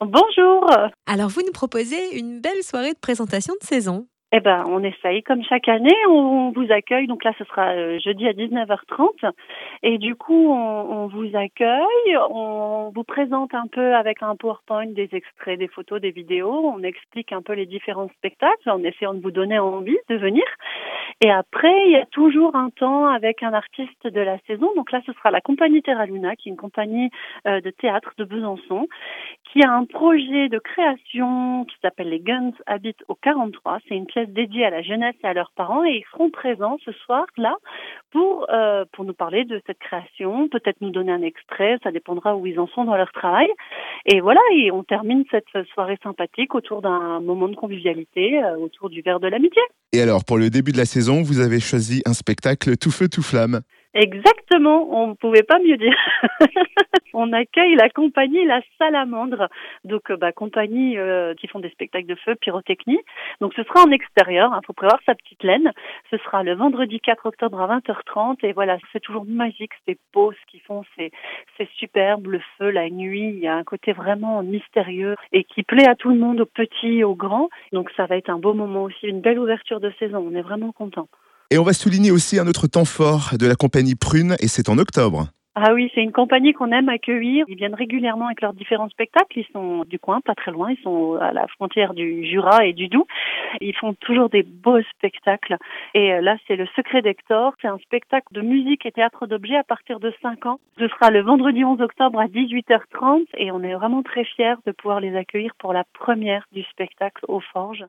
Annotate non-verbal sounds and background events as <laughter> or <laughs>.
Bonjour. Alors vous nous proposez une belle soirée de présentation de saison. Eh ben, on essaye comme chaque année. On vous accueille. Donc là, ce sera euh, jeudi à 19h30. Et du coup, on, on, vous accueille. On vous présente un peu avec un PowerPoint des extraits, des photos, des vidéos. On explique un peu les différents spectacles en essayant de vous donner envie de venir. Et après, il y a toujours un temps avec un artiste de la saison. Donc là, ce sera la compagnie Terra Luna, qui est une compagnie euh, de théâtre de Besançon, qui a un projet de création qui s'appelle Les Guns habitent au 43. C'est une pièce dédiée à la jeunesse et à leurs parents et ils seront présents ce soir là pour euh, pour nous parler de cette création, peut-être nous donner un extrait, ça dépendra où ils en sont dans leur travail. Et voilà, et on termine cette soirée sympathique autour d'un moment de convivialité, euh, autour du verre de l'amitié. Et alors, pour le début de la saison, vous avez choisi un spectacle tout feu tout flamme. Exactement, on ne pouvait pas mieux dire. <laughs> on accueille la compagnie La Salamandre, donc euh, bah, compagnie euh, qui font des spectacles de feu, pyrotechnie. Donc ce sera en extérieur, il hein, faut prévoir sa petite laine. Ce sera le vendredi 4 octobre à 20h30 et voilà, c'est toujours magique, c'est beau qu'ils font, c'est c'est superbe, le feu, la nuit, il y a un côté vraiment mystérieux et qui plaît à tout le monde, aux petits, aux grands. Donc ça va être un beau moment aussi, une belle ouverture de saison, on est vraiment content. Et on va souligner aussi un autre temps fort de la compagnie Prune, et c'est en octobre. Ah oui, c'est une compagnie qu'on aime accueillir. Ils viennent régulièrement avec leurs différents spectacles. Ils sont du coin, pas très loin. Ils sont à la frontière du Jura et du Doubs. Ils font toujours des beaux spectacles. Et euh, là, c'est le Secret d'Hector. C'est un spectacle de musique et théâtre d'objets à partir de 5 ans. Ce sera le vendredi 11 octobre à 18h30 et on est vraiment très fiers de pouvoir les accueillir pour la première du spectacle aux Forges.